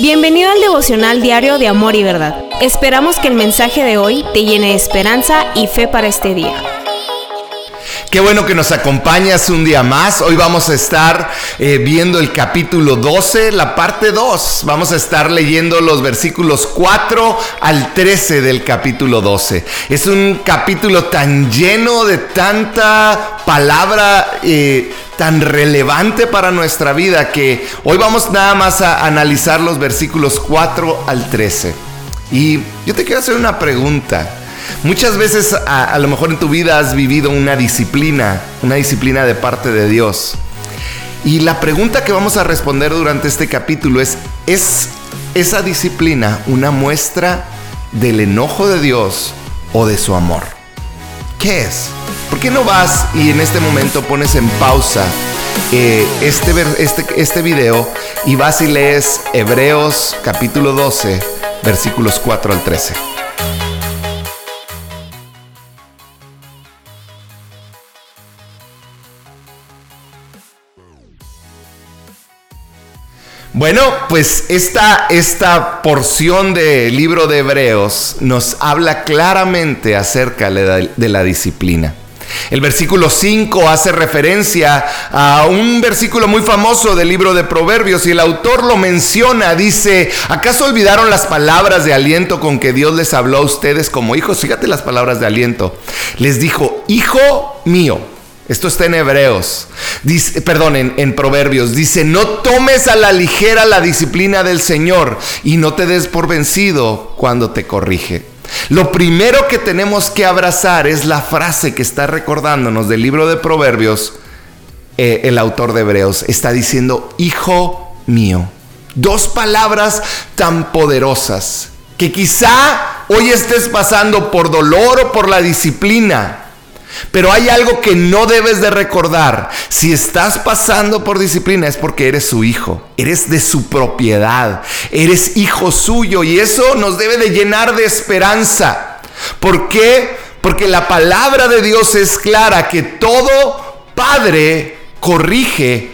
Bienvenido al devocional diario de Amor y Verdad. Esperamos que el mensaje de hoy te llene de esperanza y fe para este día. Qué bueno que nos acompañas un día más. Hoy vamos a estar eh, viendo el capítulo 12, la parte 2. Vamos a estar leyendo los versículos 4 al 13 del capítulo 12. Es un capítulo tan lleno de tanta palabra. Eh, tan relevante para nuestra vida que hoy vamos nada más a analizar los versículos 4 al 13. Y yo te quiero hacer una pregunta. Muchas veces a, lo mejor en tu vida has vivido una disciplina, una disciplina de parte de Dios. Y la pregunta que vamos a responder durante este capítulo es, ¿es esa disciplina una muestra del enojo de Dios o de su amor? ¿Qué es? ¿Por qué no vas y en este momento pones en pausa eh, este, este, este video y vas y lees Hebreos capítulo 12, versículos 4 al 13? Bueno, pues esta, esta porción del libro de Hebreos nos habla claramente acerca de la disciplina. El versículo 5 hace referencia a un versículo muy famoso del libro de Proverbios y el autor lo menciona, dice, ¿acaso olvidaron las palabras de aliento con que Dios les habló a ustedes como hijos? Fíjate las palabras de aliento. Les dijo, hijo mío. Esto está en Hebreos, dice, perdón, en, Proverbios. Dice, no tomes a la ligera la disciplina del Señor y no te des por vencido cuando te corrige. Lo primero que tenemos que abrazar es la frase que está recordándonos del libro de Proverbios, eh, el autor de Hebreos. Está diciendo, hijo mío. Dos palabras tan poderosas que quizá hoy estés pasando por dolor o por la disciplina pero hay algo que no debes de recordar. Si estás pasando por disciplina es porque eres su hijo, eres de su propiedad, eres hijo suyo y eso nos debe de llenar de esperanza. ¿Por qué? Porque la palabra de Dios es clara que todo padre corrige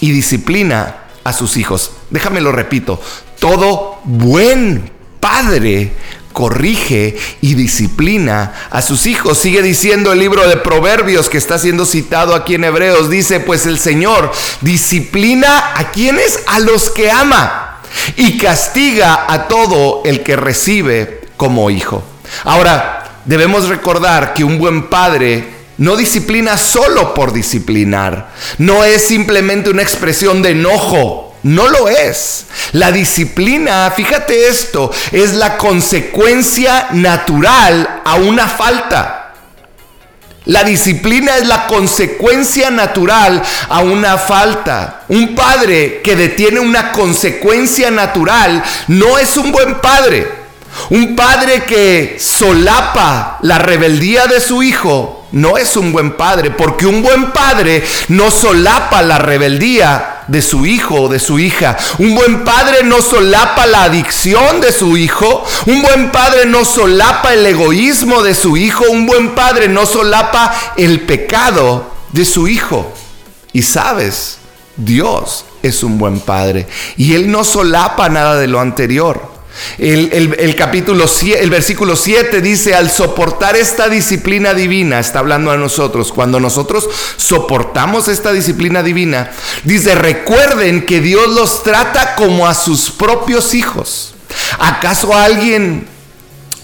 y disciplina a sus hijos. Déjame lo repito, todo buen padre corrige y disciplina a sus hijos. Sigue diciendo el libro de Proverbios que está siendo citado aquí en Hebreos. Dice, pues el Señor disciplina a quienes, a los que ama, y castiga a todo el que recibe como hijo. Ahora, debemos recordar que un buen padre no disciplina solo por disciplinar. No es simplemente una expresión de enojo no lo es. La disciplina, fíjate esto, es la consecuencia natural a una falta. La disciplina es la consecuencia natural a una falta. Un padre que detiene una consecuencia natural no es un buen padre. Un padre que solapa la rebeldía de su hijo no es un buen padre, porque un buen padre no solapa la rebeldía de su hijo o de su hija. Un buen padre no solapa la adicción de su hijo. Un buen padre no solapa el egoísmo de su hijo. Un buen padre no solapa el pecado de su hijo. Y sabes, Dios es un buen padre y Él no solapa nada de lo anterior. El, capítulo, el versículo 7 dice, al soportar esta disciplina divina, está hablando a nosotros, cuando nosotros soportamos esta disciplina divina, dice, recuerden que Dios los trata como a sus propios hijos. ¿Acaso alguien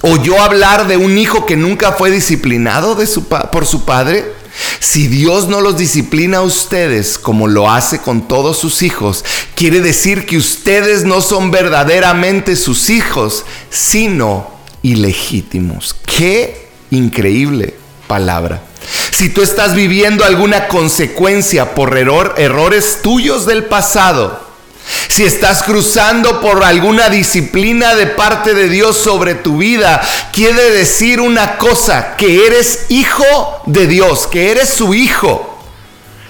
oyó hablar de un hijo que nunca fue disciplinado de su, por su padre? Si Dios no los disciplina a ustedes como lo hace con todos sus hijos, quiere decir que ustedes no son verdaderamente sus hijos, sino ilegítimos. Qué increíble palabra. Si tú estás viviendo alguna consecuencia por error, errores tuyos del pasado, si estás cruzando por alguna disciplina de parte de Dios sobre tu vida, quiere decir una cosa, que eres hijo de Dios, que eres su hijo,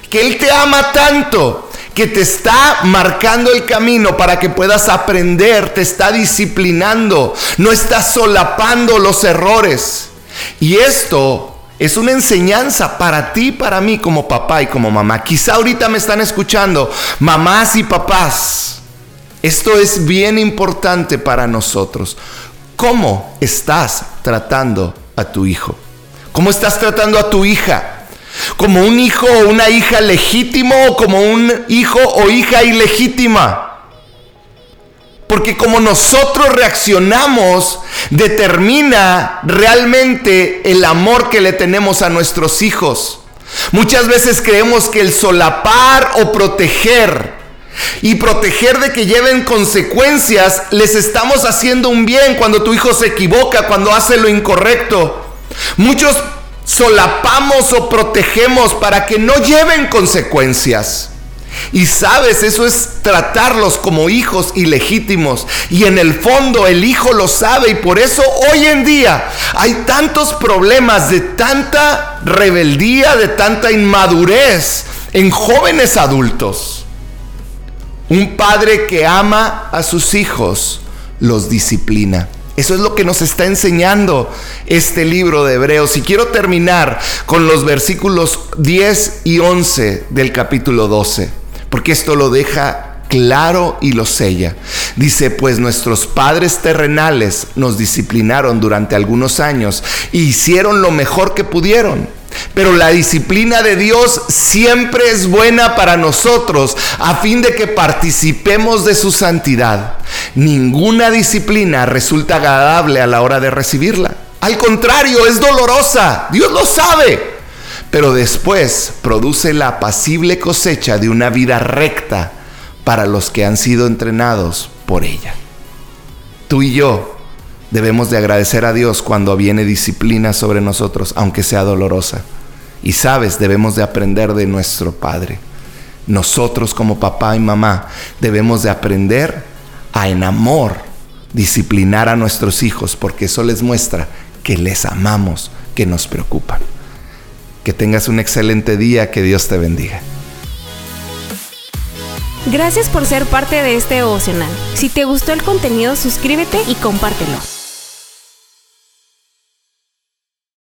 que Él te ama tanto, que te está marcando el camino para que puedas aprender, te está disciplinando, no está solapando los errores. Y esto es una enseñanza para ti, para mí como papá y como mamá. Quizá ahorita me están escuchando mamás y papás Esto es bien importante para nosotros. ¿Cómo estás tratando a tu hijo? ¿Cómo estás tratando a tu hija? ¿Como un hijo o una hija legítimo o como un hijo o hija ilegítima? Porque como nosotros reaccionamos determina realmente el amor que le tenemos a nuestros hijos. Muchas veces creemos que el solapar o proteger y proteger de que lleven consecuencias, les estamos haciendo un bien cuando tu hijo se equivoca, cuando hace lo incorrecto. Muchos solapamos o protegemos para que no lleven consecuencias. Y sabes, eso es tratarlos como hijos ilegítimos. Y en el fondo el hijo lo sabe y por eso hoy en día hay tantos problemas de tanta rebeldía, de tanta inmadurez en jóvenes adultos. Un padre que ama a sus hijos los disciplina. Eso es lo que nos está enseñando este libro de Hebreos. Y quiero terminar con los versículos 10 y 11 del capítulo 12, porque esto lo deja claro y lo sella. Dice, pues nuestros padres terrenales nos disciplinaron durante algunos años y hicieron lo mejor que pudieron. Pero la disciplina de Dios siempre es buena para nosotros a fin de que participemos de su santidad. Ninguna disciplina resulta agradable a la hora de recibirla. Al contrario, es dolorosa. Dios lo sabe. Pero después produce la apacible cosecha de una vida recta para los que han sido entrenados por ella. Tú y yo Debemos de agradecer a Dios cuando viene disciplina sobre nosotros, aunque sea dolorosa. Y sabes, debemos de aprender de nuestro Padre. Nosotros como papá y mamá debemos de aprender a en amor disciplinar a nuestros hijos porque eso les muestra que les amamos, que nos preocupan. Que tengas un excelente día, que Dios te bendiga. Gracias por ser parte de este devocional. Si te gustó el contenido, suscríbete y compártelo.